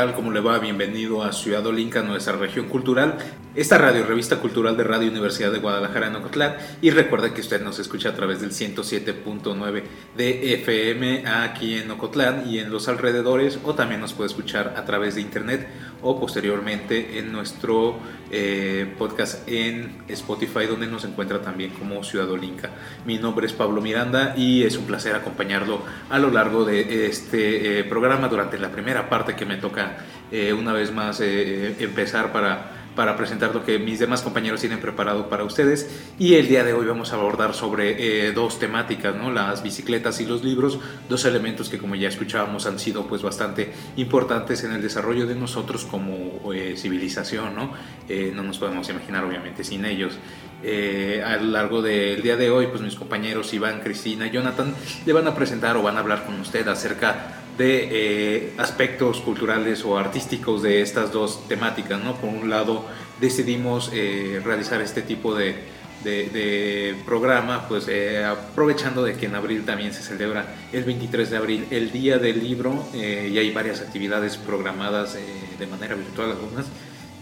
Tal? ¿Cómo le va? Bienvenido a Ciudad Olinca, nuestra región cultural. Esta radio, revista cultural de Radio Universidad de Guadalajara en Ocotlán. Y recuerda que usted nos escucha a través del 107.9 de FM aquí en Ocotlán y en los alrededores. O también nos puede escuchar a través de internet o posteriormente en nuestro eh, podcast en Spotify, donde nos encuentra también como Ciudad Olinca. Mi nombre es Pablo Miranda y es un placer acompañarlo a lo largo de este eh, programa durante la primera parte que me toca eh, una vez más empezar para, para presentar lo que mis demás compañeros tienen preparado para ustedes. Y el día de hoy vamos a abordar sobre eh, dos temáticas, ¿no? las bicicletas y los libros, dos elementos que como ya escuchábamos han sido pues bastante importantes en el desarrollo de nosotros como eh, civilización. ¿no? Eh, no nos podemos imaginar obviamente sin ellos. Eh, a lo largo del día de hoy, pues mis compañeros Iván, Cristina y Jonathan le van a presentar o van a hablar con usted acerca de eh, aspectos culturales o artísticos de estas dos temáticas. ¿no? Por un lado, decidimos eh, realizar este tipo de, de- de programa, pues eh, aprovechando de que en abril también se celebra el 23 de abril el Día del Libro eh, y hay varias actividades programadas eh, de manera virtual algunas.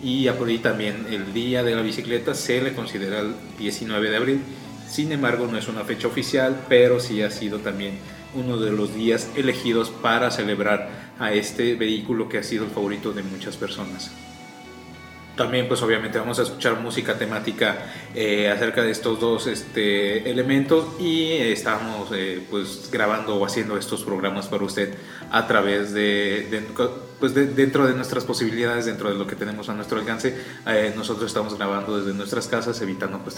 Y también el Día de la Bicicleta se le considera el 19 de abril. Sin embargo, no es una fecha oficial, pero sí ha sido también uno de los días elegidos para celebrar a este vehículo que ha sido el favorito de muchas personas. También pues obviamente vamos a escuchar música temática eh, acerca de estos dos este, elementos y estamos eh, pues grabando o haciendo estos programas para usted a través de- pues de- dentro de nuestras posibilidades, dentro de lo que tenemos a nuestro alcance. Eh, nosotros estamos grabando desde nuestras casas evitando pues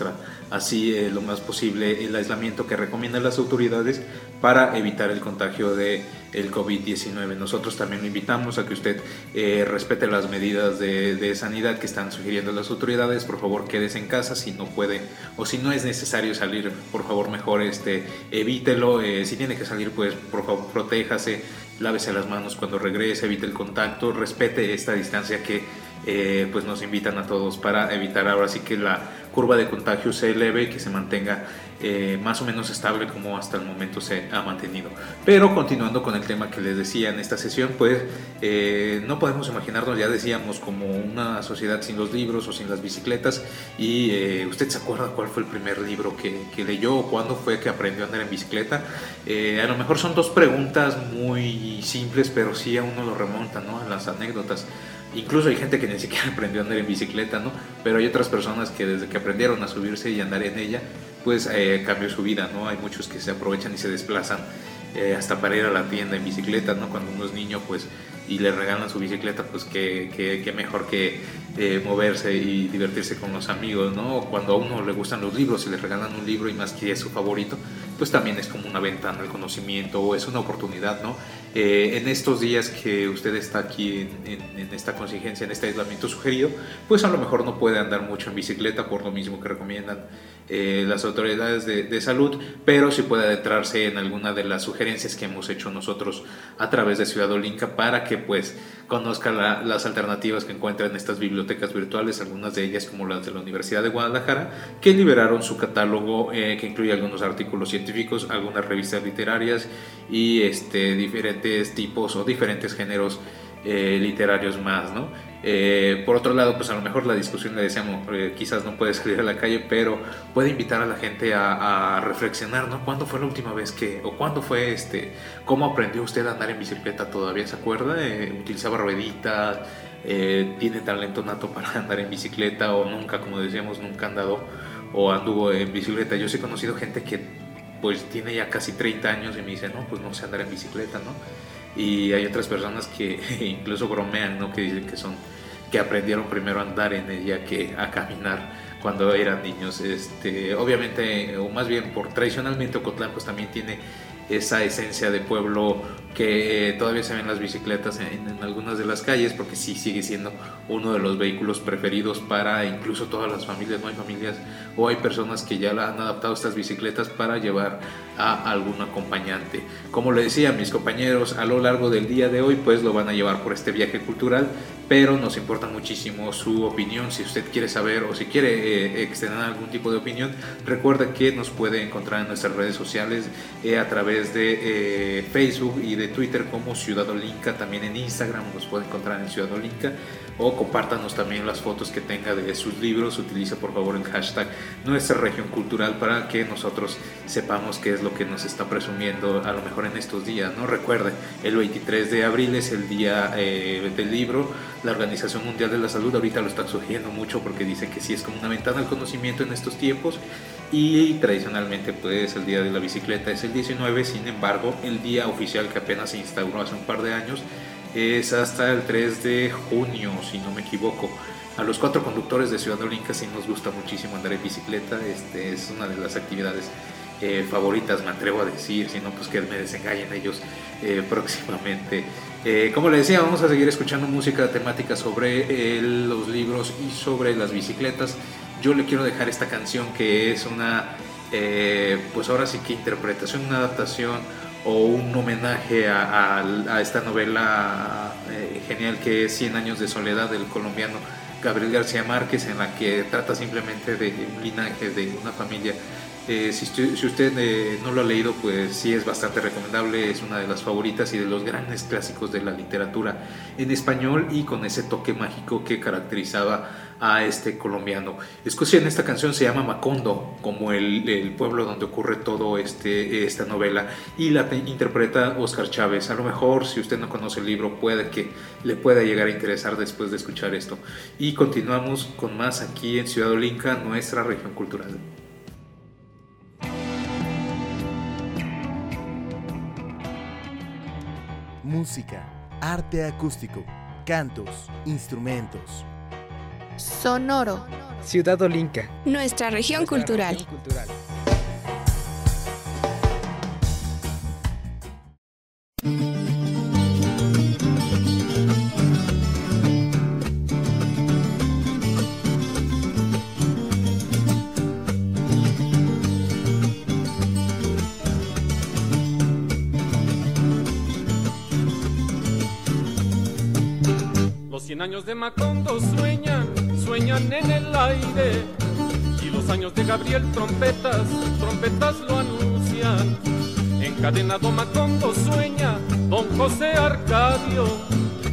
así eh, lo más posible el aislamiento que recomiendan las autoridades para evitar el contagio de el COVID-19. Nosotros también lo invitamos a que usted eh, respete las medidas de, de sanidad que están sugiriendo las autoridades. Por favor, quédese en casa si no puede o si no es necesario salir, por favor, mejor este, evítelo. Si tiene que salir, pues por favor, protéjase, lávese las manos cuando regrese, evite el contacto, respete esta distancia que eh, pues nos invitan a todos para evitar ahora sí que la curva de contagio se eleve y que se mantenga eh, más o menos estable como hasta el momento se ha mantenido. Pero continuando con el tema que les decía en esta sesión, pues eh, no podemos imaginarnos, ya decíamos, como una sociedad sin los libros o sin las bicicletas. Y eh, usted se acuerda cuál fue el primer libro que, que leyó o cuándo fue que aprendió a andar en bicicleta. Eh, a lo mejor son dos preguntas muy simples, pero sí a uno lo remonta ¿no? a las anécdotas. Incluso hay gente que ni siquiera aprendió a andar en bicicleta, ¿no? Pero hay otras personas que desde que aprendieron a subirse y andar en ella, pues eh, cambió su vida, ¿no? Hay muchos que se aprovechan y se desplazan eh, hasta para ir a la tienda en bicicleta, ¿no? Cuando uno es niño, pues, y le regalan su bicicleta, pues qué, qué- qué mejor que eh, moverse y divertirse con los amigos, ¿no? Cuando a uno le gustan los libros y le regalan un libro y más que es su favorito, pues también es como una ventana al conocimiento o es una oportunidad, ¿no? Eh, en estos días que usted está aquí en, en- en esta contingencia, en este aislamiento sugerido, pues a lo mejor no puede andar mucho en bicicleta por lo mismo que recomiendan eh, las autoridades de, de salud, pero sí puede adentrarse en alguna de las sugerencias que hemos hecho nosotros a través de Ciudad Olinca para que pues conozca la- las alternativas que encuentra en estas bibliotecas virtuales, algunas de ellas como las de la Universidad de Guadalajara, que liberaron su catálogo eh, que incluye algunos artículos científicos, algunas revistas literarias y este, diferentes tipos o diferentes géneros eh, literarios más, ¿no? Eh, por otro lado, pues a lo mejor la discusión le decíamos, eh, quizás no puede salir a la calle, pero puede invitar a la gente a, a reflexionar, ¿no? ¿Cuándo fue la última vez que, o cuándo fue este, cómo aprendió usted a andar en bicicleta todavía, ¿se acuerda? Eh, utilizaba rueditas, eh, tiene talento nato para andar en bicicleta o nunca, como decíamos, nunca andado o anduvo en bicicleta. Yo sí he conocido gente que pues tiene ya casi 30 años y me dice, no, pues no sé andar en bicicleta, ¿no? Y hay otras personas que incluso bromean, ¿no? Que dicen que son, que aprendieron primero a andar en ella que a caminar cuando eran niños. Este, obviamente, o más bien por tradicionalmente Ocotlán pues también tiene esa esencia de pueblo que todavía se ven las bicicletas en, algunas de las calles, porque sí sigue siendo uno de los vehículos preferidos para incluso todas las familias. No hay familias o hay personas que ya han adaptado estas bicicletas para llevar a algún acompañante. Como le decía, mis compañeros a lo largo del día de hoy, pues lo van a llevar por este viaje cultural, pero nos importa muchísimo su opinión. Si usted quiere saber o si quiere eh, extender algún tipo de opinión, recuerda que nos puede encontrar en nuestras redes sociales eh, a través de eh, Facebook y de Twitter como Ciudad Olinca, también en Instagram nos puede encontrar en Ciudad Olinca o compártanos también las fotos que tenga de sus libros, utiliza por favor el hashtag nuestra región cultural para que nosotros sepamos qué es lo que nos está presumiendo a lo mejor en estos días, ¿no? Recuerde, el 23 de abril es el día eh, del libro, la Organización Mundial de la Salud ahorita lo está sugiriendo mucho porque dice que sí es como una ventana al conocimiento en estos tiempos y tradicionalmente pues el día de la bicicleta es el 19, sin embargo el día oficial que apenas se instauró hace un par de años es hasta el 3 de junio, si no me equivoco. A los cuatro conductores de Ciudad Olinca sí nos gusta muchísimo andar en bicicleta, este, es una de las actividades eh, favoritas, me atrevo a decir, si no, pues que me desengañen ellos eh, próximamente. Eh, como les decía, vamos a seguir escuchando música temática sobre los libros y sobre las bicicletas. Yo le quiero dejar esta canción que es una, pues ahora sí que interpretación, una adaptación o un homenaje a, esta novela eh, genial que es Cien años de soledad del colombiano Gabriel García Márquez, en la que trata simplemente de un linaje, de una familia. Eh, si, si, usted eh, no lo ha leído, pues sí es bastante recomendable, es una de las favoritas y de los grandes clásicos de la literatura en español y con ese toque mágico que caracterizaba a este colombiano. Escocia en esta canción se llama Macondo, como el, pueblo donde ocurre todo este, esta novela, y la interpreta Oscar Chávez. A lo mejor, si usted no conoce el libro, puede que le pueda llegar a interesar después de escuchar esto. Y continuamos con más aquí en Ciudad Olinca, nuestra región cultural. Música, arte acústico, cantos, instrumentos Sonoro. Ciudad Olinca. Nuestra región cultural. Los cien años de Macondo Gabriel trompetas, trompetas lo anuncian. Encadenado Macondo sueña don José Arcadio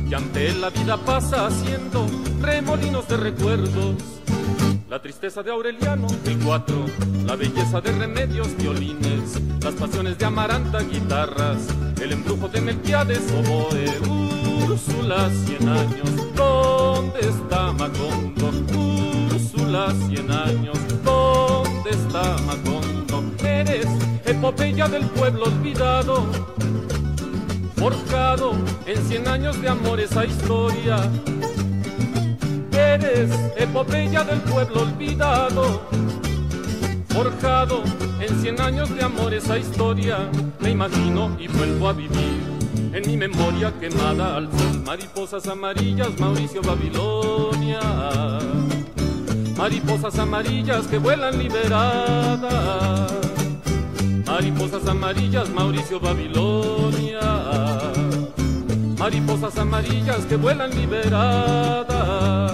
y ante él la vida pasa haciendo remolinos de recuerdos. La tristeza de Aureliano, el cuatro, la belleza de remedios, violines, las pasiones de Amaranta, guitarras, el embrujo de Melquiades, oboe, Úrsula, cien años, ¿dónde está Macondo? Úrsula, cien años, ¿dónde está Macondo? Eres epopeya del pueblo olvidado, forjado en cien años de amor esa historia. Eres epopeya del pueblo olvidado, forjado en cien años de amor esa historia. Me imagino y vuelvo a vivir en mi memoria quemada al sol. Mariposas amarillas, Mauricio Babilonia. Mariposas amarillas que vuelan liberadas. Mariposas amarillas, Mauricio Babilonia. Mariposas amarillas que vuelan liberadas.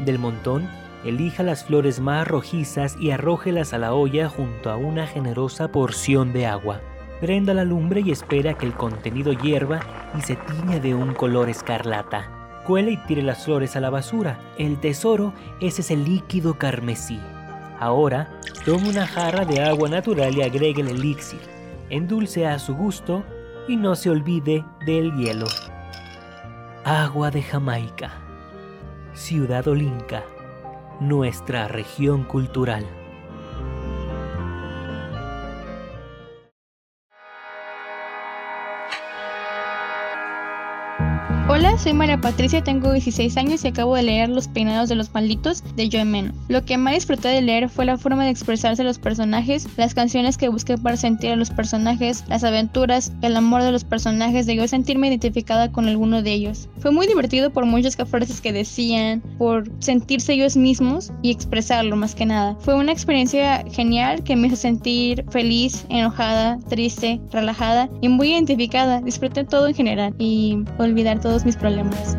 Del montón, elija las flores más rojizas y arrójelas a la olla junto a una generosa porción de agua. Prenda la lumbre y espera que el contenido hierva y se tiña de un color escarlata. Cuele y tire las flores a la basura. El tesoro es ese líquido carmesí. Ahora, tome una jarra de agua natural y agregue el elixir. Endulce a su gusto y no se olvide del hielo. Agua de Jamaica. Ciudad Olinca. Nuestra región cultural. Soy María Patricia, tengo 16 años y acabo de leer Los peinados de los malditos de Joe Meno. Lo que más disfruté de leer fue la forma de expresarse los personajes, las canciones que busqué para sentir a los personajes, las aventuras, el amor de los personajes, de yo sentirme identificada con alguno de ellos. Fue muy divertido por muchas frases que decían, por sentirse ellos mismos y expresarlo más que nada. Fue una experiencia genial que me hizo sentir feliz, enojada, triste, relajada y muy identificada. Disfruté todo en general y olvidar todo mis problemas.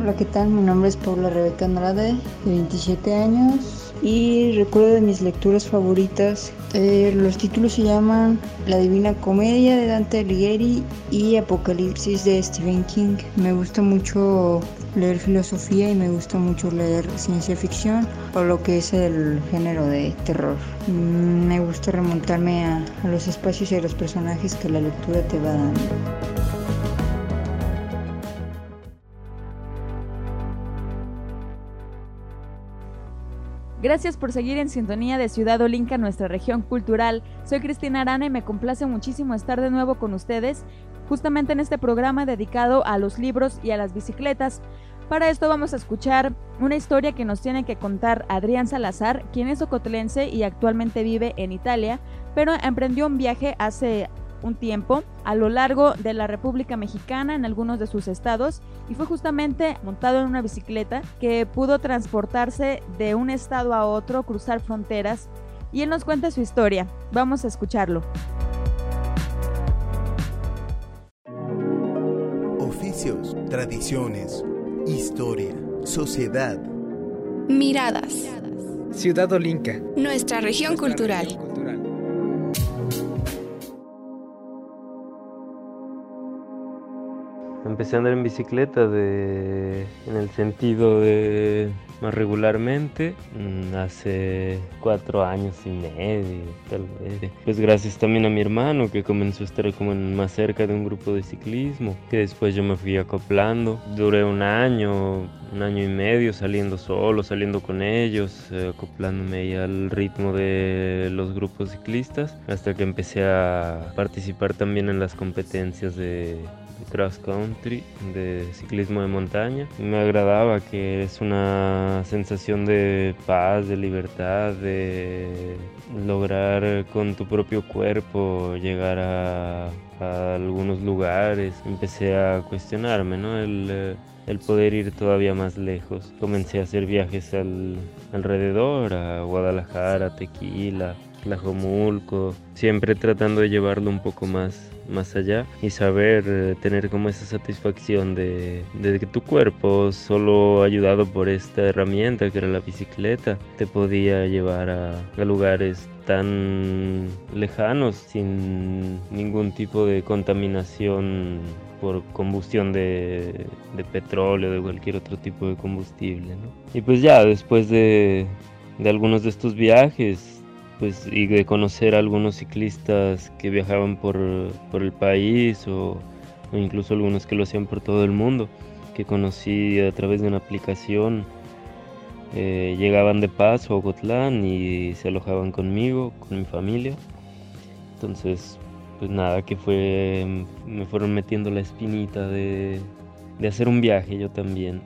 Hola, ¿qué tal? Mi nombre es Paula Rebeca Andrade, de 27 años y recuerdo de mis lecturas favoritas. Eh, los títulos se llaman La Divina Comedia de Dante Alighieri y Apocalipsis de Stephen King. Me gusta mucho leer filosofía y me gusta mucho leer ciencia ficción o lo que es el género de terror. Mm, me gusta remontarme a, a los espacios y a los personajes que la lectura te va dando. Gracias por seguir en sintonía de Ciudad Olinca, nuestra región cultural. Soy Cristina Arana y me complace muchísimo estar de nuevo con ustedes, justamente en este programa dedicado a los libros y a las bicicletas. Para esto vamos a escuchar una historia que nos tiene que contar Adrián Salazar, quien es ocotlense y actualmente vive en Italia, pero emprendió un viaje hace un tiempo a lo largo de la República Mexicana en algunos de sus estados y fue justamente montado en una bicicleta que pudo transportarse de un estado a otro, cruzar fronteras y él nos cuenta su historia. Vamos a escucharlo. Oficios, tradiciones, historia, sociedad. Miradas. Ciudad Olinca. Nuestra región cultural. Empecé a andar en bicicleta de, en el sentido de más regularmente mm, hace cuatro años y medio, tal vez. Pues gracias también a mi hermano que comenzó a estar como más cerca de un grupo de ciclismo, que después yo me fui acoplando. Duré un año, un año y medio saliendo solo, saliendo con ellos, eh, acoplándome al ritmo de los grupos ciclistas, hasta que empecé a participar también en las competencias de cross country, de ciclismo de montaña. Me agradaba que es una sensación de paz, de libertad, de lograr con tu propio cuerpo llegar a, algunos lugares. Empecé a cuestionarme, ¿no? El, poder ir todavía más lejos. Comencé a hacer viajes al, alrededor, a Guadalajara, Tequila, Tlajomulco, siempre tratando de llevarlo un poco más más allá y saber eh, tener como esa satisfacción de, que tu cuerpo, solo ayudado por esta herramienta que era la bicicleta, te podía llevar a, lugares tan lejanos sin ningún tipo de contaminación por combustión de, de petróleo, de cualquier otro tipo de combustible. Y pues ya después de, de algunos de estos viajes pues y de conocer a algunos ciclistas que viajaban por, por el país o, incluso algunos que lo hacían por todo el mundo, que conocí a través de una aplicación. Eh, llegaban de paso a Ocotlán y se alojaban conmigo, con mi familia. Entonces, pues nada, que fue, me fueron metiendo la espinita de, de hacer un viaje yo también.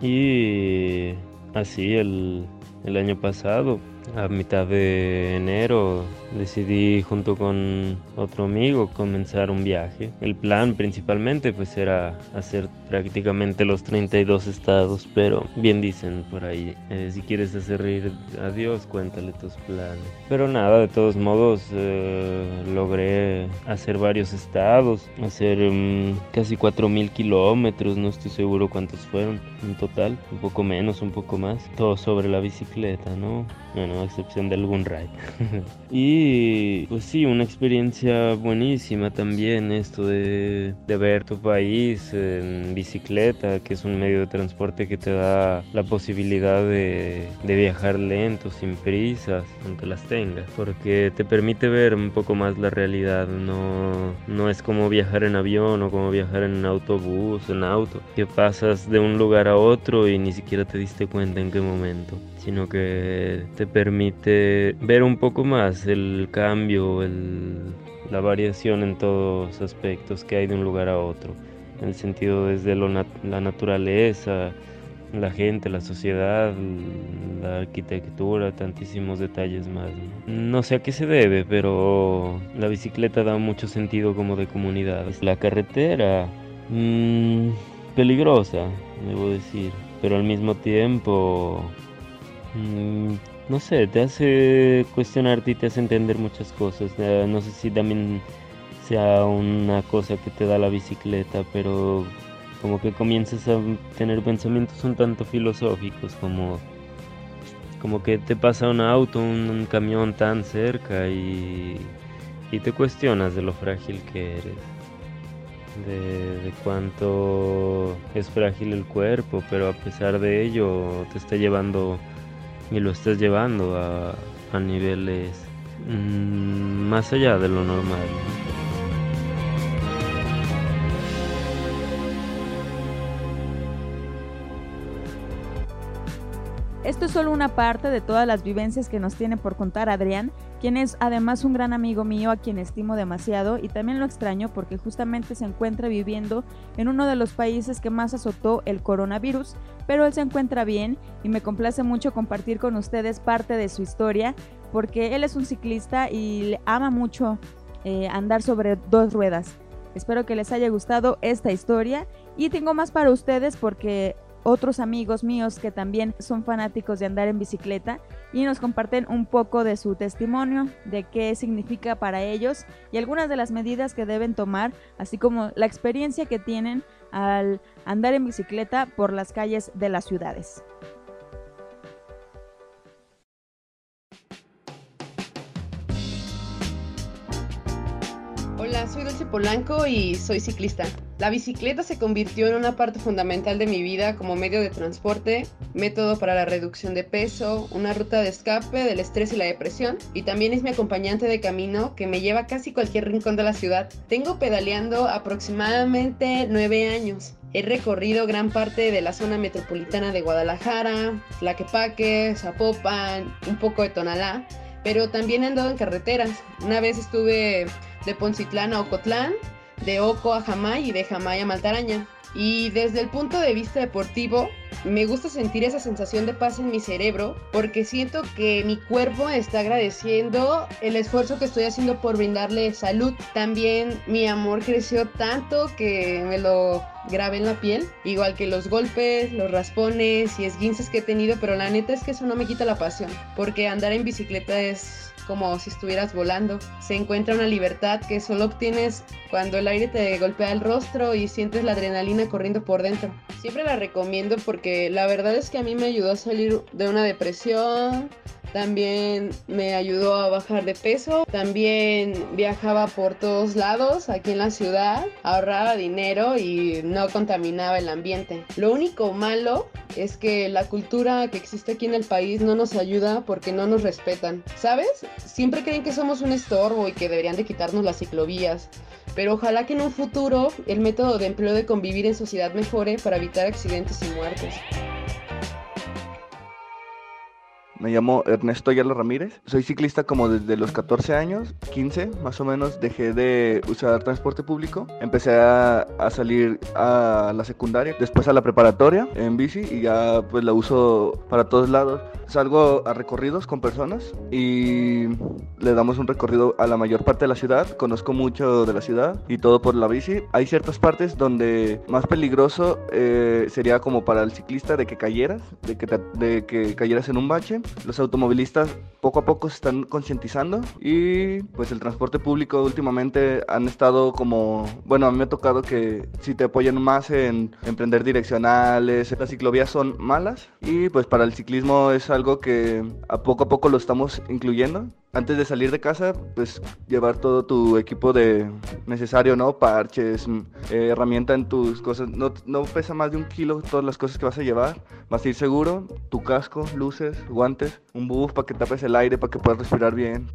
Y así el, el año pasado a mitad de enero decidí junto con otro amigo comenzar un viaje. El plan principalmente pues era hacer prácticamente los 32 estados, pero bien dicen por ahí, eh, si quieres hacer reír a Dios, cuéntale tus planes. Pero nada, de todos modos eh, logré hacer varios estados, hacer um, casi 4.000 kilómetros, no estoy seguro cuántos fueron en total, un poco menos, un poco más, todo sobre la bicicleta, ¿no? Bueno, a excepción de algún ride. y pues sí, una experiencia buenísima también esto de, de, ver tu país en bicicleta, que es un medio de transporte que te da la posibilidad de, de viajar lento, sin prisas, aunque las tengas, porque te permite ver un poco más la realidad, no, no es como viajar en avión o como viajar en autobús, en auto, que pasas de un lugar a otro y ni siquiera te diste cuenta en qué momento sino que te permite ver un poco más el cambio, el, la variación en todos aspectos que hay de un lugar a otro, en el sentido desde nat la naturaleza, la gente, la sociedad, la arquitectura, tantísimos detalles más. No sé a qué se debe, pero la bicicleta da mucho sentido como de comunidad. La carretera, mmm, peligrosa, debo decir, pero al mismo tiempo Mm, no sé, te hace cuestionarte y te hace entender muchas cosas. no sé si también sea una cosa que te da la bicicleta, pero como que comienzas a tener pensamientos un tanto filosóficos, como, como que te pasa un auto, un, camión tan cerca y, y, te cuestionas de lo frágil que eres. De, de, cuánto es frágil el cuerpo, pero a pesar de ello te está llevando y lo estás llevando a, a niveles mmm, más allá de lo normal. Esto es solo una parte de todas las vivencias que nos tiene por contar Adrián, quien es además un gran amigo mío a quien estimo demasiado y también lo extraño porque justamente se encuentra viviendo en uno de los países que más azotó el coronavirus, pero él se encuentra bien y me complace mucho compartir con ustedes parte de su historia porque él es un ciclista y le ama mucho eh, andar sobre dos ruedas. Espero que les haya gustado esta historia y tengo más para ustedes porque otros amigos míos que también son fanáticos de andar en bicicleta y nos comparten un poco de su testimonio, de qué significa para ellos y algunas de las medidas que deben tomar, así como la experiencia que tienen al andar en bicicleta por las calles de las ciudades. Hola, soy Dulce Polanco y soy ciclista. La bicicleta se convirtió en una parte fundamental de mi vida como medio de transporte, método para la reducción de peso, una ruta de escape del estrés y la depresión, y también es mi acompañante de camino que me lleva a casi cualquier rincón de la ciudad. Tengo pedaleando aproximadamente nueve años. He recorrido gran parte de la zona metropolitana de Guadalajara, Tlaquepaque, Zapopan, un poco de Tonalá, pero también he andado en carreteras. Una vez estuve de Poncitlán a Ocotlán, de Oco a Jamay y de Jamay a Maltaraña. Y desde el punto de vista deportivo, me gusta sentir esa sensación de paz en mi cerebro porque siento que mi cuerpo está agradeciendo el esfuerzo que estoy haciendo por brindarle salud. También mi amor creció tanto que me lo grabé en la piel, igual que los golpes, los raspones y esguinces que he tenido, pero la neta es que eso no me quita la pasión, porque andar en bicicleta es como si estuvieras volando. Se encuentra una libertad que solo obtienes cuando el aire te golpea el rostro y sientes la adrenalina corriendo por dentro. Siempre la recomiendo porque la verdad es que a mí me ayudó a salir de una depresión, también me ayudó a bajar de peso, también viajaba por todos lados aquí en la ciudad, ahorraba dinero y no contaminaba el ambiente. Lo único malo es que la cultura que existe aquí en el país no nos ayuda porque no nos respetan. ¿Sabes? Siempre creen que somos un estorbo y que deberían de quitarnos las ciclovías. Pero ojalá que en un futuro el método de empleo de convivir en sociedad mejore para evitar accidentes y muertes. Me llamo Ernesto Ayala Ramírez. Soy ciclista como desde los 14 años, 15 más o menos. Dejé de usar transporte público. Empecé a, salir a la secundaria, después a la preparatoria en bici y ya pues la uso para todos lados. Salgo a recorridos con personas y le damos un recorrido a la mayor parte de la ciudad. Conozco mucho de la ciudad y todo por la bici. Hay ciertas partes donde más peligroso eh, sería como para el ciclista de que cayeras, de que, de que cayeras en un bache los automovilistas poco a poco se están concientizando y pues el transporte público últimamente han estado como, bueno, a mí me ha tocado que si te apoyan más en emprender direccionales, las ciclovías son malas y pues para el ciclismo es algo que a poco a poco lo estamos incluyendo antes de salir de casa, pues llevar todo tu equipo de necesario, ¿no? Parches, mm, eh, herramienta en tus cosas. No, no pesa más de un kilo todas las cosas que vas a llevar. Vas a ir seguro, tu casco, luces, guantes, un buff para que tapes el aire, para que puedas respirar bien.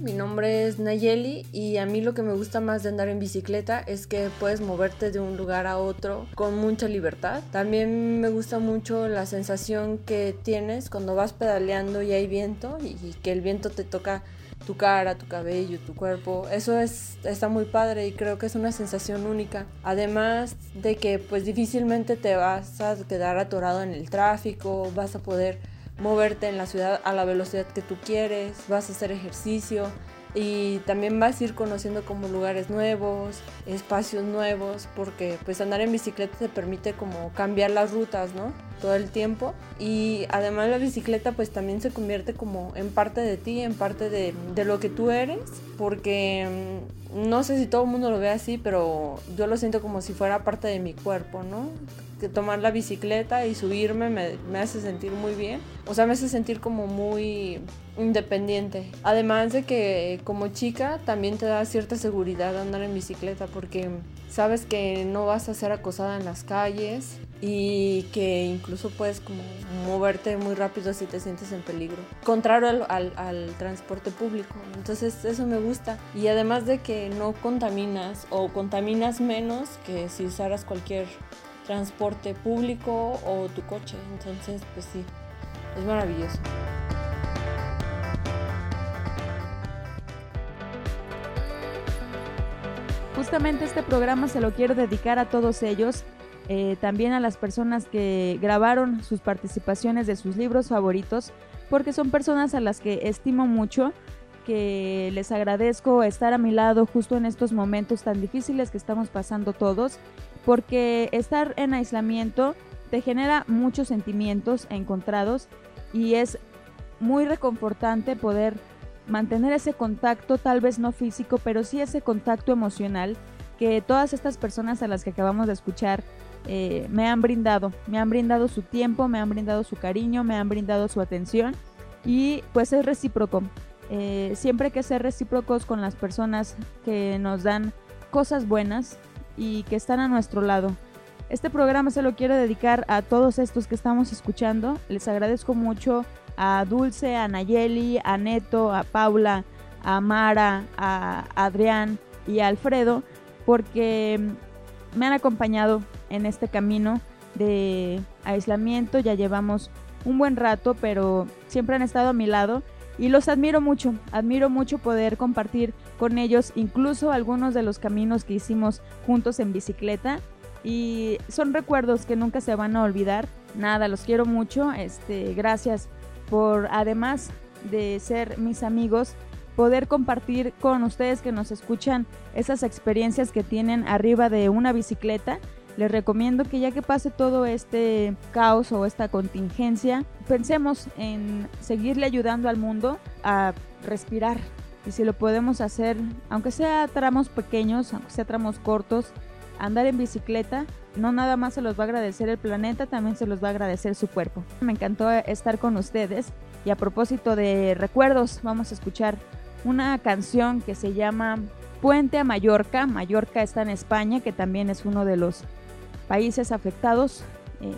Mi nombre es Nayeli y a mí lo que me gusta más de andar en bicicleta es que puedes moverte de un lugar a otro con mucha libertad. También me gusta mucho la sensación que tienes cuando vas pedaleando y hay viento y que el viento te toca tu cara, tu cabello, tu cuerpo. Eso es, está muy padre y creo que es una sensación única. Además de que pues difícilmente te vas a quedar atorado en el tráfico, vas a poder moverte en la ciudad a la velocidad que tú quieres, vas a hacer ejercicio y también vas a ir conociendo como lugares nuevos, espacios nuevos, porque pues andar en bicicleta te permite como cambiar las rutas, ¿no? Todo el tiempo y además la bicicleta pues también se convierte como en parte de ti, en parte de, de lo que tú eres, porque mm, no sé si todo el mundo lo ve así, pero yo lo siento como si fuera parte de mi cuerpo, ¿no? Tomar la bicicleta y subirme me, me, hace sentir muy bien. O sea, me hace sentir como muy independiente. Además de que como chica también te da cierta seguridad andar en bicicleta porque sabes que no vas a ser acosada en las calles y que incluso puedes como moverte muy rápido si te sientes en peligro. Contrario al, al, al transporte público. Entonces eso me gusta. Y además de que no contaminas o contaminas menos que si usaras cualquier transporte público o tu coche. Entonces, pues sí, es maravilloso. Justamente este programa se lo quiero dedicar a todos ellos, eh, también a las personas que grabaron sus participaciones de sus libros favoritos, porque son personas a las que estimo mucho, que les agradezco estar a mi lado justo en estos momentos tan difíciles que estamos pasando todos porque estar en aislamiento te genera muchos sentimientos encontrados y es muy reconfortante poder mantener ese contacto, tal vez no físico, pero sí ese contacto emocional que todas estas personas a las que acabamos de escuchar eh, me han brindado. Me han brindado su tiempo, me han brindado su cariño, me han brindado su atención y pues es recíproco. Eh, siempre hay que ser recíprocos con las personas que nos dan cosas buenas y que están a nuestro lado. Este programa se lo quiero dedicar a todos estos que estamos escuchando. Les agradezco mucho a Dulce, a Nayeli, a Neto, a Paula, a Mara, a Adrián y a Alfredo porque me han acompañado en este camino de aislamiento. Ya llevamos un buen rato, pero siempre han estado a mi lado y los admiro mucho, admiro mucho poder compartir con ellos incluso algunos de los caminos que hicimos juntos en bicicleta y son recuerdos que nunca se van a olvidar. Nada, los quiero mucho. Este, gracias por además de ser mis amigos, poder compartir con ustedes que nos escuchan esas experiencias que tienen arriba de una bicicleta les recomiendo que ya que pase todo este caos o esta contingencia, pensemos en seguirle ayudando al mundo a respirar. Y si lo podemos hacer, aunque sea tramos pequeños, aunque sea tramos cortos, andar en bicicleta no nada más se los va a agradecer el planeta, también se los va a agradecer su cuerpo. Me encantó estar con ustedes y a propósito de recuerdos, vamos a escuchar una canción que se llama Puente a Mallorca. Mallorca está en España, que también es uno de los países afectados eh,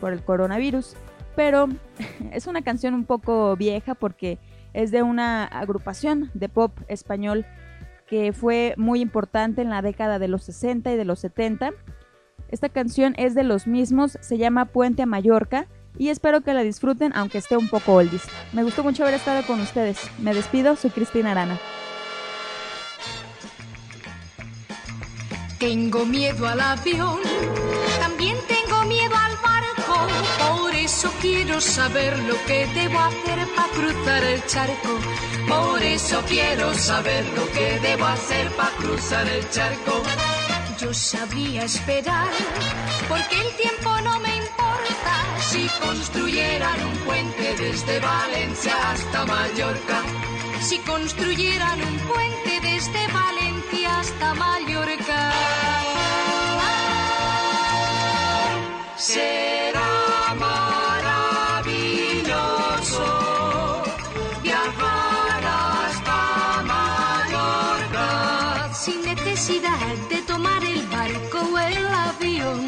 por el coronavirus. Pero es una canción un poco vieja porque es de una agrupación de pop español que fue muy importante en la década de los 60 y de los 70. Esta canción es de los mismos, se llama Puente a Mallorca y espero que la disfruten aunque esté un poco oldies. Me gustó mucho haber estado con ustedes. Me despido, soy Cristina Arana. Tengo miedo al avión, también tengo miedo al barco, por eso quiero saber lo que debo hacer para cruzar el charco. Por eso quiero saber lo que debo hacer para cruzar el charco. Yo sabría esperar, porque el tiempo no me importa. Si construyeran un puente desde Valencia hasta Mallorca, si construyeran un puente desde Valencia hasta Mallorca, será maravilloso viajar hasta Mallorca sin necesidad de tomar el barco o el avión,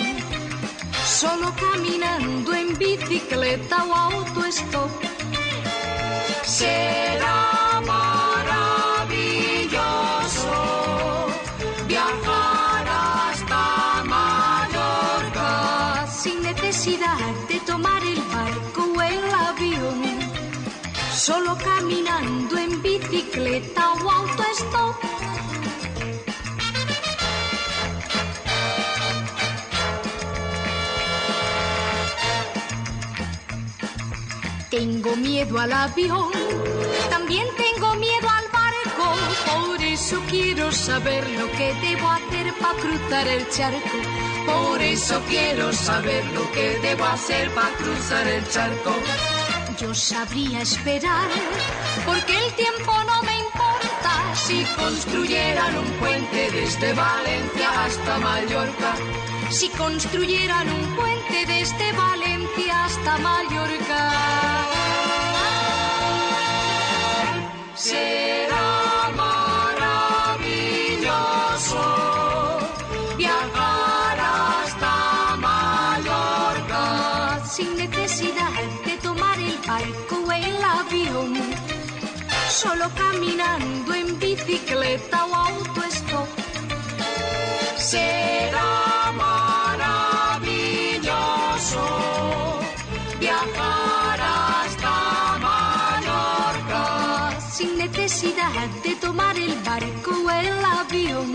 solo caminando en bicicleta o autostop. Será solo caminando en bicicleta o autostop. Tengo miedo al avión, también tengo miedo al barco, por eso quiero saber lo que debo hacer para cruzar el charco. Por eso quiero saber lo que debo hacer para cruzar el charco. Yo sabría esperar, porque el tiempo no me importa si construyeran un puente desde Valencia hasta Mallorca. Si construyeran un puente desde Valencia hasta Mallorca. Solo caminando en bicicleta o autostop. Será maravilloso viajar hasta Mallorca sin necesidad de tomar el barco o el avión,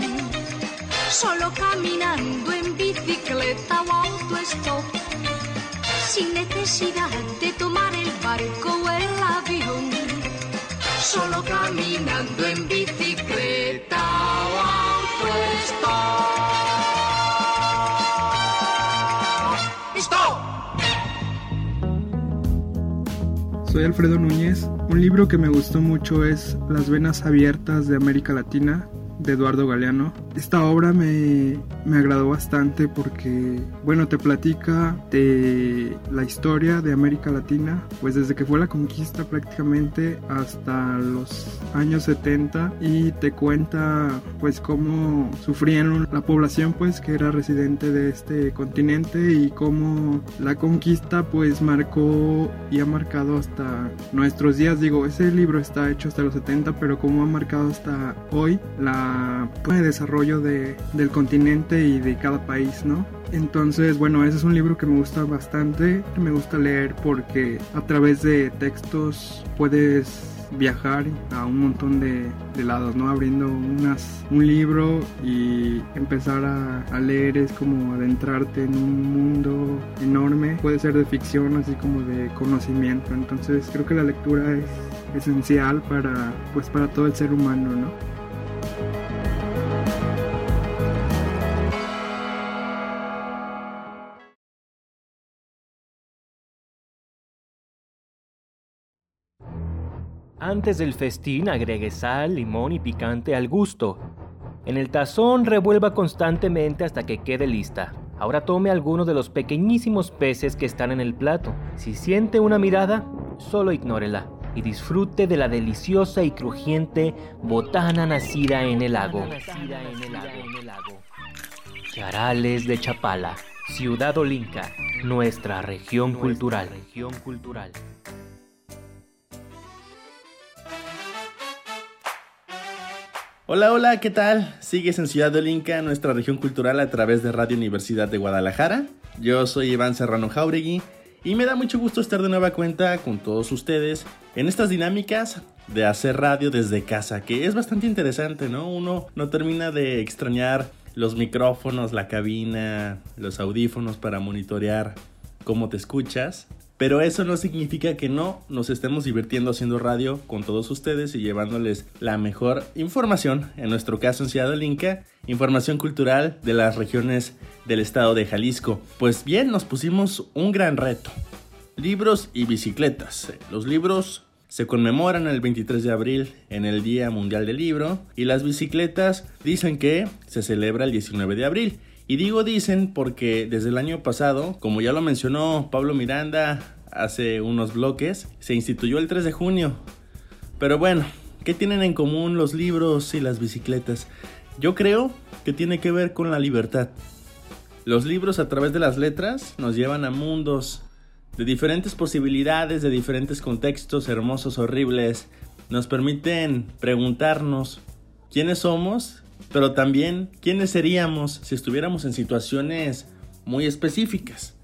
solo caminando en bicicleta o autostop. Sin necesidad de tomar el barco o el avión, solo caminando en bicicleta o autostop. ¡Stop! Soy Alfredo Núñez. Un libro que me gustó mucho es Las Venas Abiertas de América Latina de Eduardo Galeano. Esta obra me, me agradó bastante porque, bueno, te platica de la historia de América Latina, pues desde que fue la conquista prácticamente hasta los años 70 y te cuenta pues cómo sufrieron la población pues que era residente de este continente y cómo la conquista pues marcó y ha marcado hasta nuestros días. Digo, ese libro está hecho hasta los 70, pero cómo ha marcado hasta hoy la el desarrollo de, del continente y de cada país, ¿no? Entonces, bueno, ese es un libro que me gusta bastante, me gusta leer porque a través de textos puedes viajar a un montón de, de lados, ¿no? Abriendo unas, un libro y empezar a, a, leer es como adentrarte en un mundo enorme, puede ser de ficción así como de conocimiento, entonces creo que la lectura es esencial para, pues, para todo el ser humano, ¿no? Antes del festín agregue sal, limón y picante al gusto. En el tazón revuelva constantemente hasta que quede lista. Ahora tome algunos de los pequeñísimos peces que están en el plato. Si siente una mirada, solo ignórela y disfrute de la deliciosa y crujiente botana nacida en el lago. Charales de Chapala, Ciudad Olinca, nuestra región cultural. Hola, hola, ¿qué tal? Sigues en Ciudad Olinca, nuestra región cultural, a través de Radio Universidad de Guadalajara. Yo soy Iván Serrano Jauregui y me da mucho gusto estar de nueva cuenta con todos ustedes en estas dinámicas de hacer radio desde casa, que es bastante interesante, ¿no? Uno no termina de extrañar los micrófonos, la cabina, los audífonos para monitorear cómo te escuchas. Pero eso no significa que no nos estemos divirtiendo haciendo radio con todos ustedes y llevándoles la mejor información, en nuestro caso en Ciudad del Inca, información cultural de las regiones del estado de Jalisco. Pues bien, nos pusimos un gran reto. Libros y bicicletas. Los libros se conmemoran el 23 de abril en el Día Mundial del Libro y las bicicletas dicen que se celebra el 19 de abril. Y digo dicen porque desde el año pasado, como ya lo mencionó Pablo Miranda hace unos bloques, se instituyó el 3 de junio. Pero bueno, ¿qué tienen en común los libros y las bicicletas? Yo creo que tiene que ver con la libertad. Los libros a través de las letras nos llevan a mundos de diferentes posibilidades, de diferentes contextos hermosos, horribles. Nos permiten preguntarnos quiénes somos pero también quiénes seríamos si estuviéramos en situaciones muy específicas.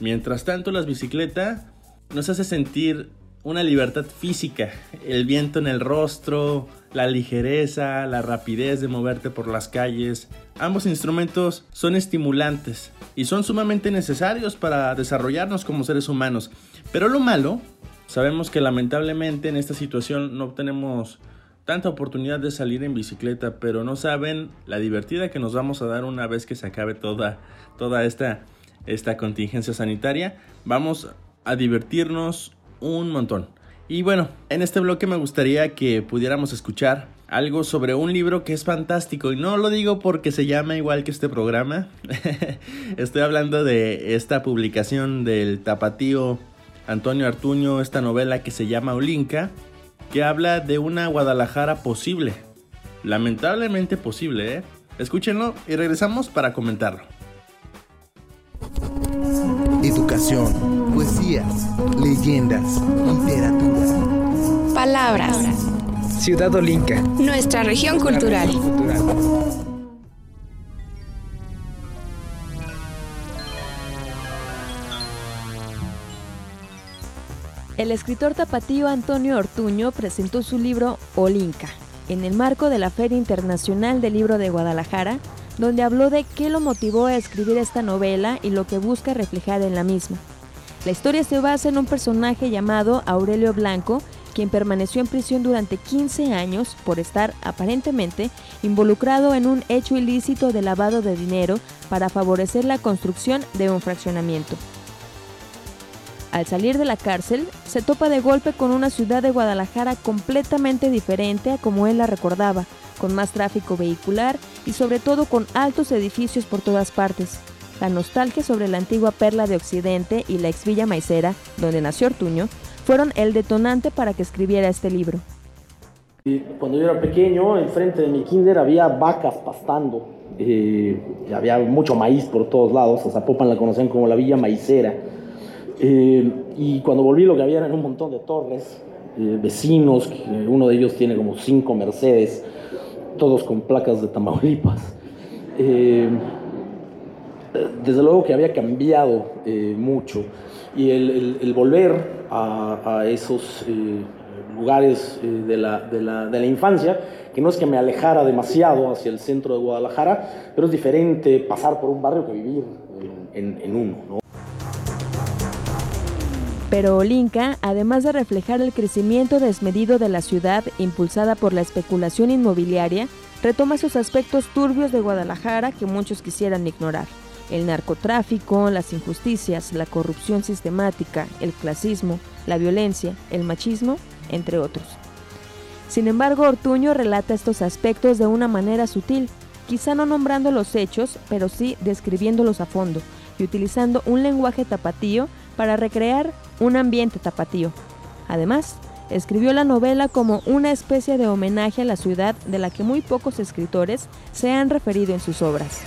Mientras tanto, la bicicleta nos hace sentir una libertad física, el viento en el rostro, la ligereza, la rapidez de moverte por las calles. Ambos instrumentos son estimulantes y son sumamente necesarios para desarrollarnos como seres humanos. Pero lo malo, sabemos que lamentablemente en esta situación no tenemos tanta oportunidad de salir en bicicleta, pero no saben la divertida que nos vamos a dar una vez que se acabe toda, toda esta, esta contingencia sanitaria. Vamos a divertirnos un montón. Y bueno, en este bloque me gustaría que pudiéramos escuchar algo sobre un libro que es fantástico. Y no lo digo porque se llama igual que este programa. Estoy hablando de esta publicación del tapatío Antonio Artuño, esta novela que se llama Olinka que habla de una Guadalajara posible. Lamentablemente posible, ¿eh? Escúchenlo y regresamos para comentarlo. Educación, poesías, leyendas, literatura. Palabras. Ciudad Olinca. Nuestra región cultural. El escritor tapatío Antonio Ortuño presentó su libro Olinca en el marco de la Feria Internacional del Libro de Guadalajara, donde habló de qué lo motivó a escribir esta novela y lo que busca reflejar en la misma. La historia se basa en un personaje llamado Aurelio Blanco, quien permaneció en prisión durante 15 años por estar aparentemente involucrado en un hecho ilícito de lavado de dinero para favorecer la construcción de un fraccionamiento. Al salir de la cárcel, se topa de golpe con una ciudad de Guadalajara completamente diferente a como él la recordaba, con más tráfico vehicular y sobre todo con altos edificios por todas partes. La nostalgia sobre la antigua perla de Occidente y la ex Villa Maicera, donde nació Ortuño, fueron el detonante para que escribiera este libro. Cuando yo era pequeño, enfrente de mi kinder había vacas pastando. Eh, había mucho maíz por todos lados. A Zapopan la conocían como la Villa Maicera. Eh, y cuando volví lo que había eran un montón de torres, eh, vecinos, uno de ellos tiene como cinco Mercedes, todos con placas de Tamaulipas. Eh, desde luego que había cambiado mucho y el, volver a, esos lugares de la, de, la, de, la, infancia, que no es que me alejara demasiado hacia el centro de Guadalajara, pero es diferente pasar por un barrio que vivir en, en uno. ¿no? Pero Olinka, además de reflejar el crecimiento desmedido de la ciudad impulsada por la especulación inmobiliaria, retoma esos aspectos turbios de Guadalajara que muchos quisieran ignorar. El narcotráfico, las injusticias, la corrupción sistemática, el clasismo, la violencia, el machismo, entre otros. Sin embargo, Ortuño relata estos aspectos de una manera sutil, quizá no nombrando los hechos, pero sí describiéndolos a fondo y utilizando un lenguaje tapatío para recrear un ambiente tapatío. Además, escribió la novela como una especie de homenaje a la ciudad de la que muy pocos escritores se han referido en sus obras.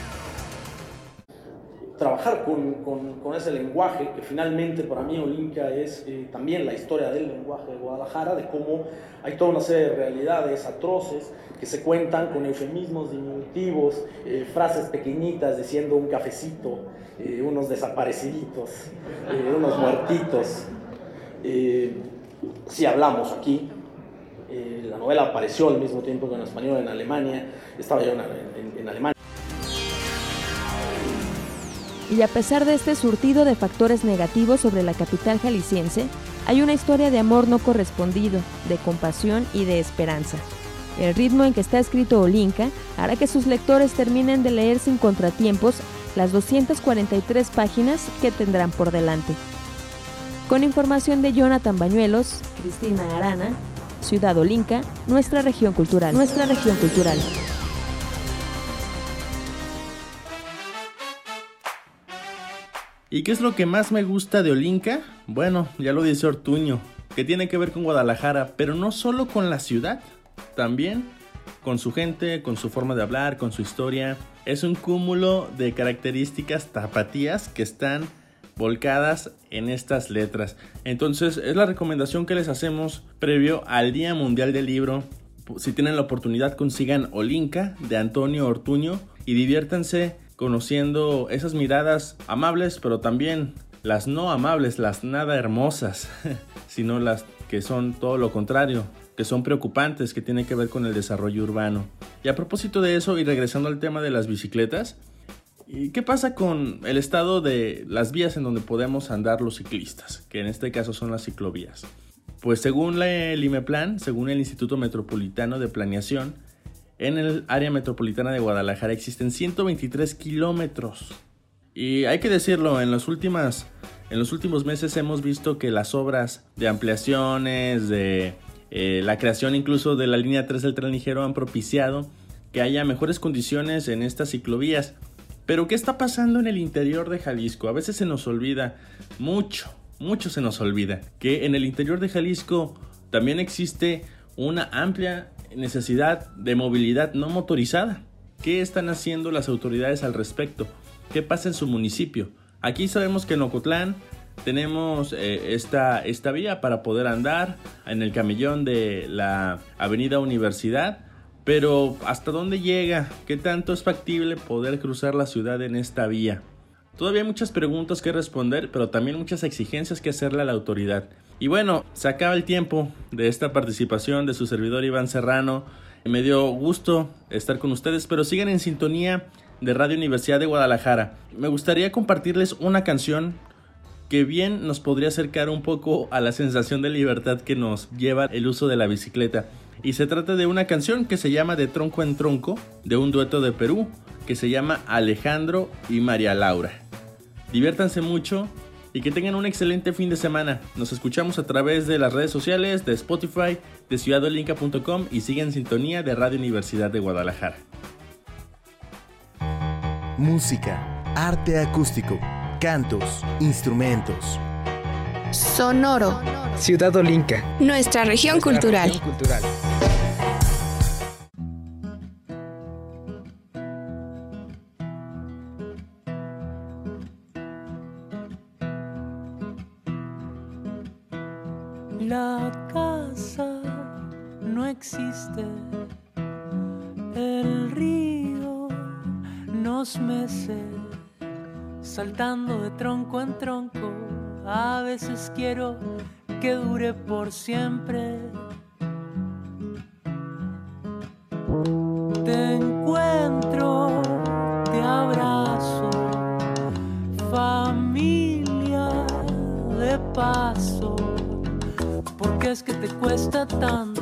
Trabajar con, ese lenguaje, que finalmente para mí Olinka es eh, también la historia del lenguaje de Guadalajara, de cómo hay toda una serie de realidades atroces que se cuentan con eufemismos diminutivos, eh, frases pequeñitas diciendo un cafecito, eh, unos desapareciditos, unos muertitos si hablamos aquí. Eh, la novela apareció al mismo tiempo que en español en Alemania, estaba yo en, Alemania. Y a pesar de este surtido de factores negativos sobre la capital jalisciense, hay una historia de amor no correspondido, de compasión y de esperanza. El ritmo en que está escrito Olinka hará que sus lectores terminen de leer sin contratiempos las 243 páginas que tendrán por delante. Con información de Jonathan Bañuelos, Cristina Arana, Ciudad Olinca, nuestra región cultural. Nuestra región cultural. ¿Y qué es lo que más me gusta de Olinca? Bueno, ya lo dice Ortuño, que tiene que ver con Guadalajara, pero no solo con la ciudad, también con su gente, con su forma de hablar, con su historia. Es un cúmulo de características tapatías que están volcadas en estas letras. Entonces es la recomendación que les hacemos previo al Día Mundial del Libro. Si tienen la oportunidad consigan Olinka de Antonio Ortuño y diviértanse conociendo esas miradas amables, pero también las no amables, las nada hermosas, sino las que son todo lo contrario, que son preocupantes, que tienen que ver con el desarrollo urbano. Y a propósito de eso, y regresando al tema de las bicicletas, ¿Y qué pasa con el estado de las vías en donde podemos andar los ciclistas? Que en este caso son las ciclovías. Pues según el IMEPLAN, según el Instituto Metropolitano de Planeación, en el área metropolitana de Guadalajara existen 123 kilómetros. Y hay que decirlo, en, las últimas, en los últimos meses hemos visto que las obras de ampliaciones, de eh, la creación incluso de la línea 3 del tren ligero han propiciado que haya mejores condiciones en estas ciclovías. Pero ¿qué está pasando en el interior de Jalisco? A veces se nos olvida, mucho, mucho se nos olvida, que en el interior de Jalisco también existe una amplia necesidad de movilidad no motorizada. ¿Qué están haciendo las autoridades al respecto? ¿Qué pasa en su municipio? Aquí sabemos que en Ocotlán tenemos eh, esta, esta vía para poder andar en el camellón de la Avenida Universidad pero ¿hasta dónde llega? ¿Qué tanto es factible poder cruzar la ciudad en esta vía? Todavía hay muchas preguntas que responder, pero también muchas exigencias que hacerle a la autoridad. Y bueno, se acaba el tiempo de esta participación de su servidor Iván Serrano. Me dio gusto estar con ustedes, pero sigan en sintonía de Radio Universidad de Guadalajara. Me gustaría compartirles una canción que bien nos podría acercar un poco a la sensación de libertad que nos lleva el uso de la bicicleta. Y se trata de una canción que se llama De Tronco en Tronco, de un dueto de Perú, que se llama Alejandro y María Laura. Diviértanse mucho y que tengan un excelente fin de semana. Nos escuchamos a través de las redes sociales, de Spotify, de ciudadolinca.com y sigan sintonía de Radio Universidad de Guadalajara. Música, arte acústico, cantos, instrumentos. Sonoro. Ciudad Olinca. Nuestra región cultural. La casa no existe, saltando de tronco en tronco. A veces quiero que dure por siempre. Te encuentro, te abrazo, familia de paso, porque es que te cuesta tanto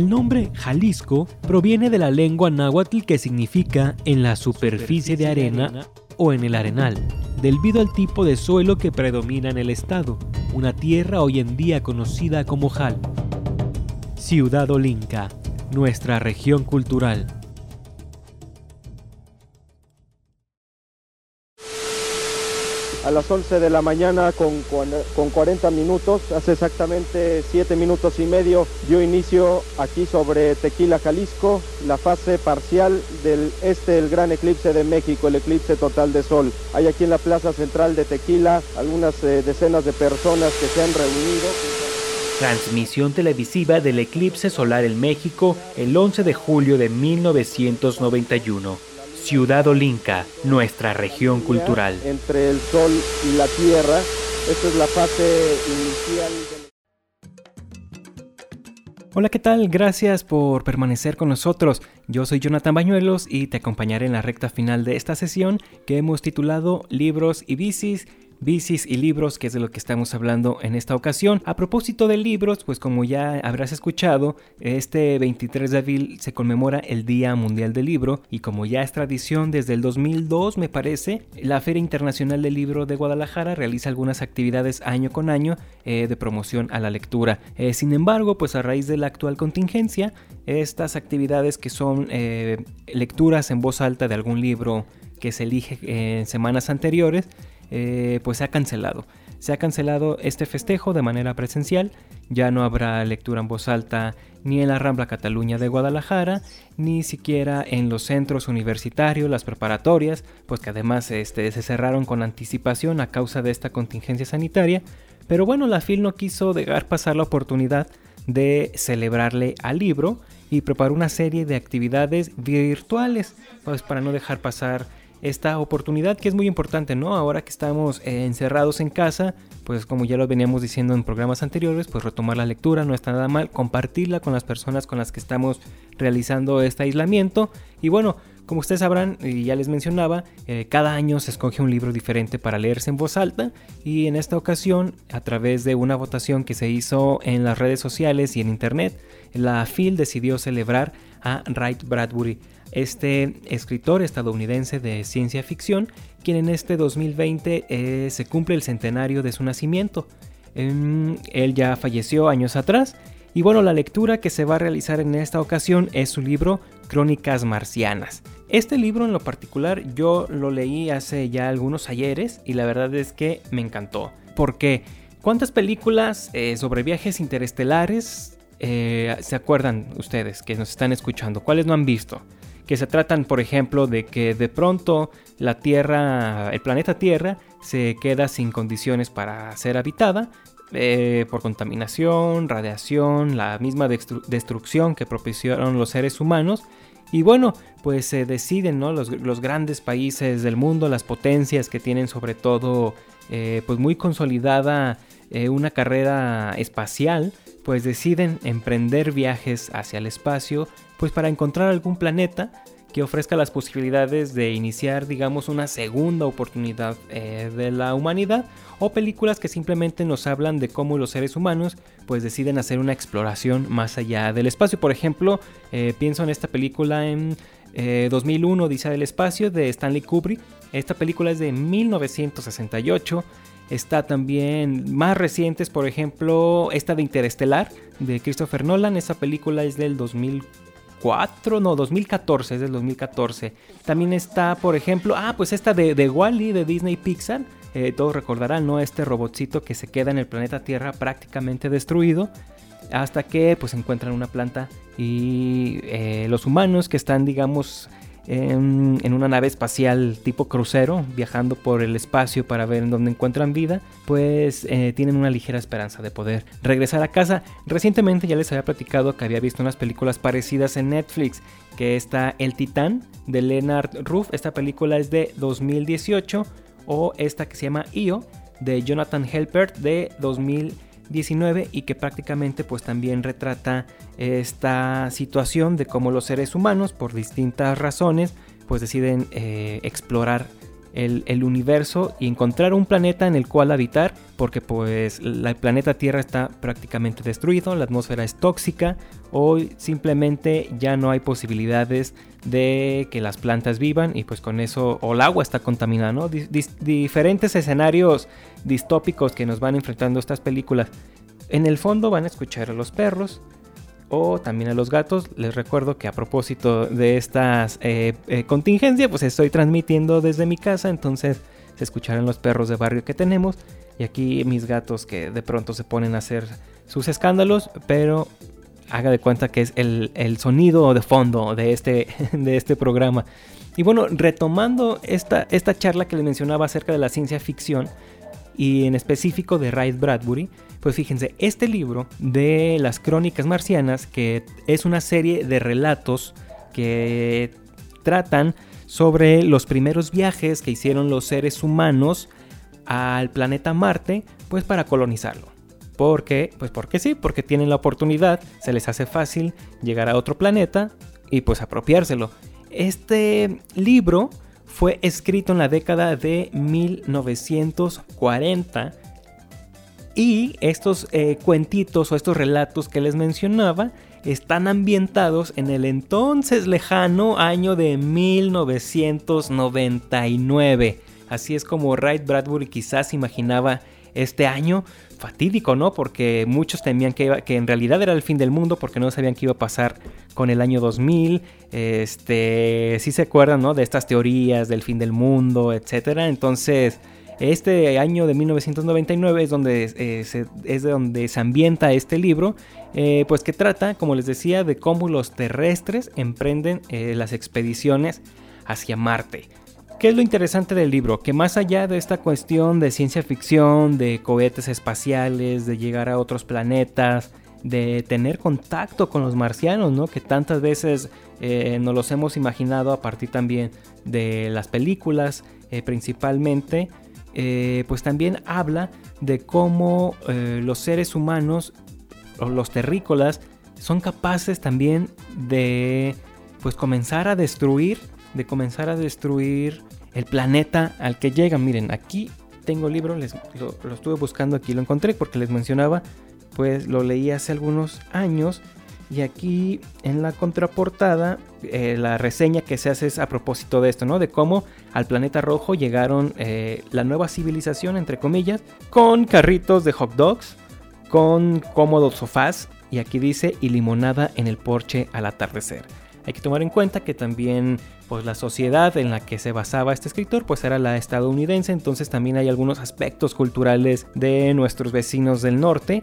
El nombre Jalisco proviene de la lengua náhuatl que significa en la superficie de arena o en el arenal, debido al tipo de suelo que predomina en el estado, una tierra hoy en día conocida como Jal. Ciudad Olinca, nuestra región cultural. A las 11 de la mañana con, con 40 minutos, hace exactamente 7 minutos y medio, dio inicio aquí sobre Tequila, Jalisco, la fase parcial del este del gran eclipse de México, el eclipse total de sol. Hay aquí en la plaza central de Tequila algunas eh, decenas de personas que se han reunido. Transmisión televisiva del eclipse solar en México el 11 de julio de 1991. Ciudad Olinca, nuestra región cultural. Entre el sol y la tierra, esta es la fase inicial. Hola, ¿qué tal? Gracias por permanecer con nosotros. Yo soy Jonathan Bañuelos y te acompañaré en la recta final de esta sesión que hemos titulado Libros y bicis. Bicis y libros, que es de lo que estamos hablando en esta ocasión. A propósito de libros, pues como ya habrás escuchado, este 23 de abril se conmemora el Día Mundial del Libro y como ya es tradición desde el 2002 me parece, la Feria Internacional del Libro de Guadalajara realiza algunas actividades año con año eh, de promoción a la lectura. Eh, sin embargo, pues a raíz de la actual contingencia, estas actividades que son eh, lecturas en voz alta de algún libro que se elige en semanas anteriores, eh, pues se ha cancelado. Se ha cancelado este festejo de manera presencial, ya no habrá lectura en voz alta ni en la Rambla Cataluña de Guadalajara, ni siquiera en los centros universitarios, las preparatorias, pues que además este, se cerraron con anticipación a causa de esta contingencia sanitaria. Pero bueno, la FIL no quiso dejar pasar la oportunidad de celebrarle al libro y preparó una serie de actividades virtuales, pues para no dejar pasar esta oportunidad que es muy importante, ¿no? Ahora que estamos eh, encerrados en casa, pues como ya lo veníamos diciendo en programas anteriores, pues retomar la lectura no está nada mal, compartirla con las personas con las que estamos realizando este aislamiento. Y bueno, como ustedes sabrán y ya les mencionaba, eh, cada año se escoge un libro diferente para leerse en voz alta. Y en esta ocasión, a través de una votación que se hizo en las redes sociales y en internet, la FIL decidió celebrar a Wright Bradbury, este escritor estadounidense de ciencia ficción, quien en este 2020 eh, se cumple el centenario de su nacimiento. Em, él ya falleció años atrás y bueno, la lectura que se va a realizar en esta ocasión es su libro Crónicas Marcianas. Este libro en lo particular yo lo leí hace ya algunos ayeres y la verdad es que me encantó. ¿Por qué? ¿Cuántas películas eh, sobre viajes interestelares eh, se acuerdan ustedes que nos están escuchando? ¿Cuáles no han visto? Que se tratan, por ejemplo, de que de pronto la Tierra, el planeta Tierra, se queda sin condiciones para ser habitada eh, por contaminación, radiación, la misma destru- destrucción que propiciaron los seres humanos. Y bueno, pues se deciden ¿no? los, los grandes países del mundo, las potencias que tienen sobre todo eh, pues muy consolidada eh, una carrera espacial, pues deciden emprender viajes hacia el espacio, pues para encontrar algún planeta que ofrezca las posibilidades de iniciar, digamos, una segunda oportunidad eh, de la humanidad, o películas que simplemente nos hablan de cómo los seres humanos, pues deciden hacer una exploración más allá del espacio. Por ejemplo, eh, pienso en esta película en eh, 2001, Odisea del Espacio, de Stanley Kubrick. Esta película es de 1968. Está también más recientes, por ejemplo, esta de Interestelar, de Christopher Nolan. Esa película es del 2004, no, 2014, es del 2014. También está, por ejemplo, ah, pues esta de, de Wally, de Disney Pixar. Eh, todos recordarán, ¿no? Este robotcito que se queda en el planeta Tierra prácticamente destruido. Hasta que pues encuentran una planta y eh, los humanos que están, digamos, en, en una nave espacial tipo crucero, viajando por el espacio para ver en dónde encuentran vida, pues eh, tienen una ligera esperanza de poder regresar a casa. Recientemente ya les había platicado que había visto unas películas parecidas en Netflix, que está El Titán de Leonard Ruff, esta película es de 2018, o esta que se llama Io de Jonathan Helpert de 2019 y que prácticamente pues también retrata esta situación de cómo los seres humanos por distintas razones pues deciden eh, explorar el, universo y encontrar un planeta en el cual habitar porque pues el planeta Tierra está prácticamente destruido, la atmósfera es tóxica o simplemente ya no hay posibilidades de que las plantas vivan y pues con eso o el agua está contaminada, ¿no? Diferentes escenarios distópicos que nos van enfrentando estas películas. En el fondo van a escuchar a los perros, o también a los gatos. Les recuerdo que a propósito de estas eh, eh, contingencias, pues estoy transmitiendo desde mi casa, entonces se escucharán los perros de barrio que tenemos y aquí mis gatos que de pronto se ponen a hacer sus escándalos, pero haga de cuenta que es el, el sonido de fondo de este, de este programa. Y bueno, retomando esta, esta charla que les mencionaba acerca de la ciencia ficción, y en específico de Ray Bradbury, pues fíjense, este libro de las crónicas marcianas, que es una serie de relatos que tratan sobre los primeros viajes que hicieron los seres humanos al planeta Marte, pues para colonizarlo. ¿Por qué? Pues porque sí, porque tienen la oportunidad, se les hace fácil llegar a otro planeta y pues apropiárselo. Este libro fue escrito en la década de 1940 y estos eh, cuentitos o estos relatos que les mencionaba están ambientados en el entonces lejano año de 1999. Así es como Wright Bradbury quizás imaginaba este año fatídico, ¿no? Porque muchos temían que, iba- que en realidad era el fin del mundo porque no sabían qué iba a pasar con el año 2000. Este, sí se acuerdan, ¿no? De estas teorías del fin del mundo, etcétera. Entonces, este año de 1999 es donde eh, se, es de donde se ambienta este libro, eh, pues que trata, como les decía, de cómo los terrestres emprenden eh, las expediciones hacia Marte. ¿Qué es lo interesante del libro? Que más allá de esta cuestión de ciencia ficción, de cohetes espaciales, de llegar a otros planetas, de tener contacto con los marcianos, ¿no? Que tantas veces nos los hemos imaginado a partir también de las películas, principalmente, eh, pues también habla de cómo eh, los seres humanos o los terrícolas son capaces también de pues comenzar a destruir, de comenzar a destruir el planeta al que llegan. Miren, aquí tengo el libro, les, lo, lo estuve buscando aquí, lo encontré porque les mencionaba, pues lo leí hace algunos años y aquí en la contraportada eh, la reseña que se hace es a propósito de esto, ¿no? De cómo al planeta rojo llegaron eh, la nueva civilización, entre comillas, con carritos de hot dogs, con cómodos sofás y aquí dice y limonada en el porche al atardecer. Hay que tomar en cuenta que también pues la sociedad en la que se basaba este escritor pues era la estadounidense, entonces también hay algunos aspectos culturales de nuestros vecinos del norte,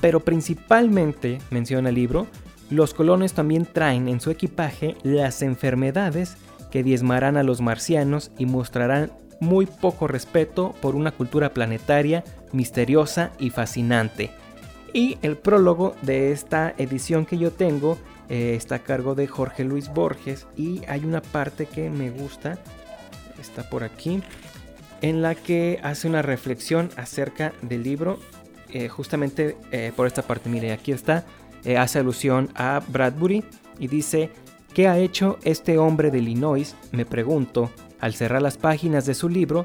pero principalmente menciona el libro, los colones también traen en su equipaje las enfermedades que diezmarán a los marcianos y mostrarán muy poco respeto por una cultura planetaria misteriosa y fascinante. Y el prólogo de esta edición que yo tengo eh, está a cargo de Jorge Luis Borges y hay una parte que me gusta, está por aquí, en la que hace una reflexión acerca del libro, eh, justamente eh, por esta parte, mire, aquí está, eh, hace alusión a Bradbury y dice, ¿qué ha hecho este hombre de Illinois? Me pregunto, al cerrar las páginas de su libro,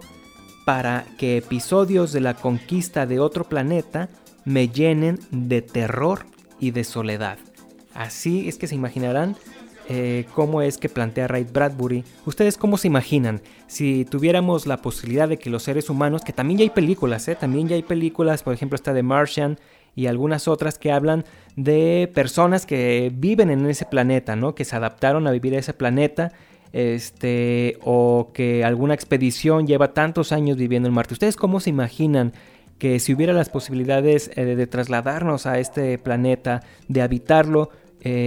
para que episodios de la conquista de otro planeta me llenen de terror y de soledad. Así es que se imaginarán eh, cómo es que plantea Ray Bradbury. ¿Ustedes cómo se imaginan? Si tuviéramos la posibilidad de que los seres humanos, que también ya hay películas, ¿eh? también ya hay películas, por ejemplo está The Martian y algunas otras que hablan de personas que viven en ese planeta, ¿no? Que se adaptaron a vivir a ese planeta, este, o que alguna expedición lleva tantos años viviendo en Marte. ¿Ustedes cómo se imaginan que si hubiera las posibilidades eh, de trasladarnos a este planeta, de habitarlo,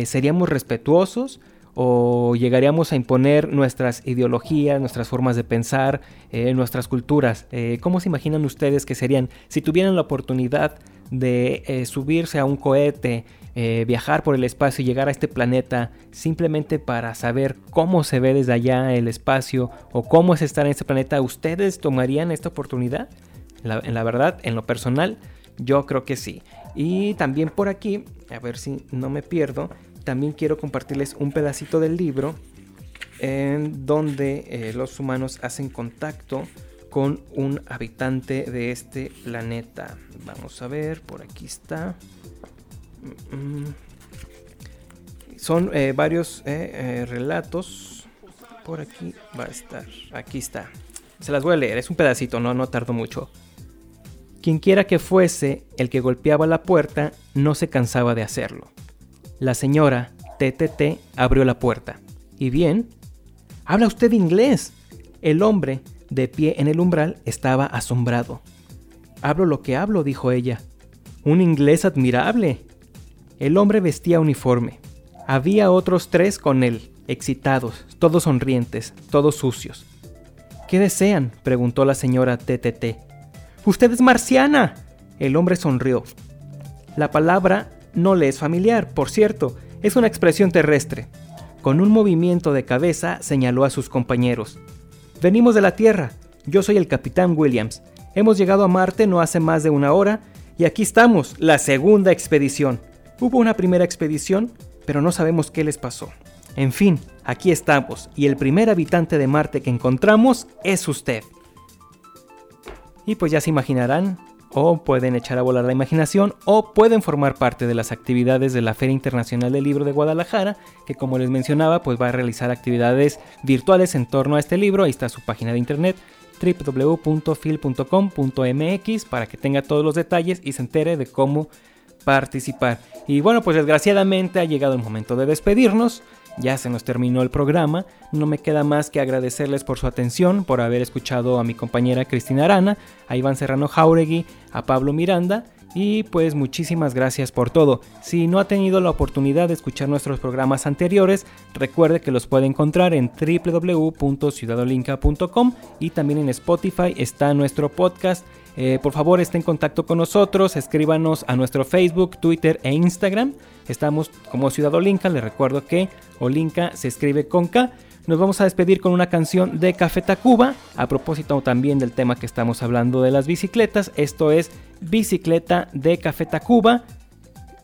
seríamos respetuosos o llegaríamos a imponer nuestras ideologías, nuestras formas de pensar, eh, nuestras culturas? Eh, ¿Cómo se imaginan ustedes que serían si tuvieran la oportunidad de eh, subirse a un cohete, viajar por el espacio y llegar a este planeta simplemente para saber cómo se ve desde allá el espacio o cómo es estar en este planeta? ¿Ustedes tomarían esta oportunidad? En la verdad, en lo personal, yo creo que sí. Y también por aquí, a ver si no me pierdo, también quiero compartirles un pedacito del libro en donde eh, los humanos hacen contacto con un habitante de este planeta. Vamos a ver, por aquí está. Mm, mm. Son eh, varios eh, relatos. Por aquí va a estar. Aquí está. Se las voy a leer, es un pedacito, no, no tardo mucho. Quien quiera que fuese el que golpeaba la puerta, no se cansaba de hacerlo. La señora TTT abrió la puerta. ¿Y bien? ¿Habla usted inglés? El hombre, de pie en el umbral, estaba asombrado. Hablo lo que hablo, dijo ella. Un inglés admirable. El hombre vestía uniforme. Había otros tres con él, excitados, todos sonrientes, todos sucios. ¿Qué desean? preguntó la señora TTT. Usted es marciana. El hombre sonrió. La palabra no le es familiar, por cierto, es una expresión terrestre. Con un movimiento de cabeza señaló a sus compañeros. Venimos de la Tierra. Yo soy el capitán Williams. Hemos llegado a Marte no hace más de una hora y aquí estamos, la segunda expedición. Hubo una primera expedición, pero no sabemos qué les pasó. En fin, aquí estamos y el primer habitante de Marte que encontramos es usted. Y pues ya se imaginarán, o pueden echar a volar la imaginación, o pueden formar parte de las actividades de la Feria Internacional del Libro de Guadalajara, que como les mencionaba, pues va a realizar actividades virtuales en torno a este libro. Ahí está su página de internet www.fil.com.mx para que tenga todos los detalles y se entere de cómo participar. Y bueno, pues desgraciadamente ha llegado el momento de despedirnos. Ya se nos terminó el programa. No me queda más que agradecerles por su atención, por haber escuchado a mi compañera Cristina Arana, a Iván Serrano Jauregui, a Pablo Miranda. Y pues muchísimas gracias por todo. Si no ha tenido la oportunidad de escuchar nuestros programas anteriores, recuerde que los puede encontrar en www.ciudadolinca.com y también en Spotify está nuestro podcast. Eh, por favor, esté en contacto con nosotros, escríbanos a nuestro Facebook, Twitter e Instagram. Estamos como Ciudad Olinca, les recuerdo que Olinca se escribe con K. Nos vamos a despedir con una canción de Café Tacuba, a propósito también del tema que estamos hablando de las bicicletas. Esto es Bicicleta de Café Tacuba.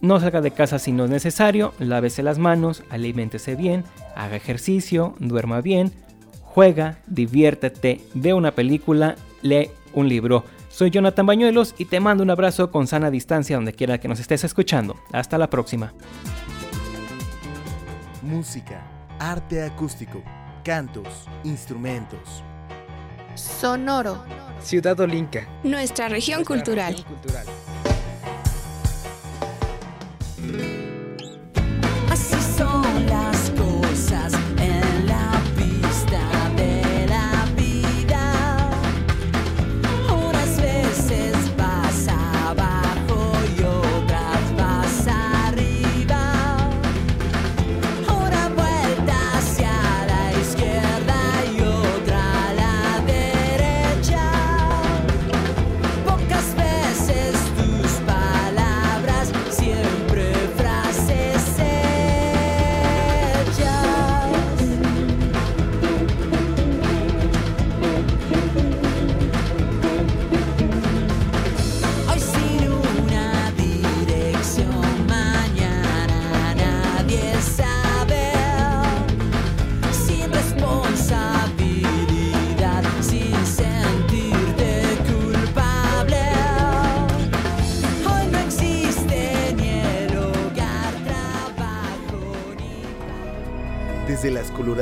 No salga de casa si no es necesario, lávese las manos, aliméntese bien, haga ejercicio, duerma bien, juega, diviértete, ve una película, lee un libro. Soy Jonathan Bañuelos y te mando un abrazo con sana distancia donde quiera que nos estés escuchando. Hasta la próxima. Música, arte acústico, cantos, instrumentos. Sonoro. Ciudad Olinca. Nuestra región cultural. Así son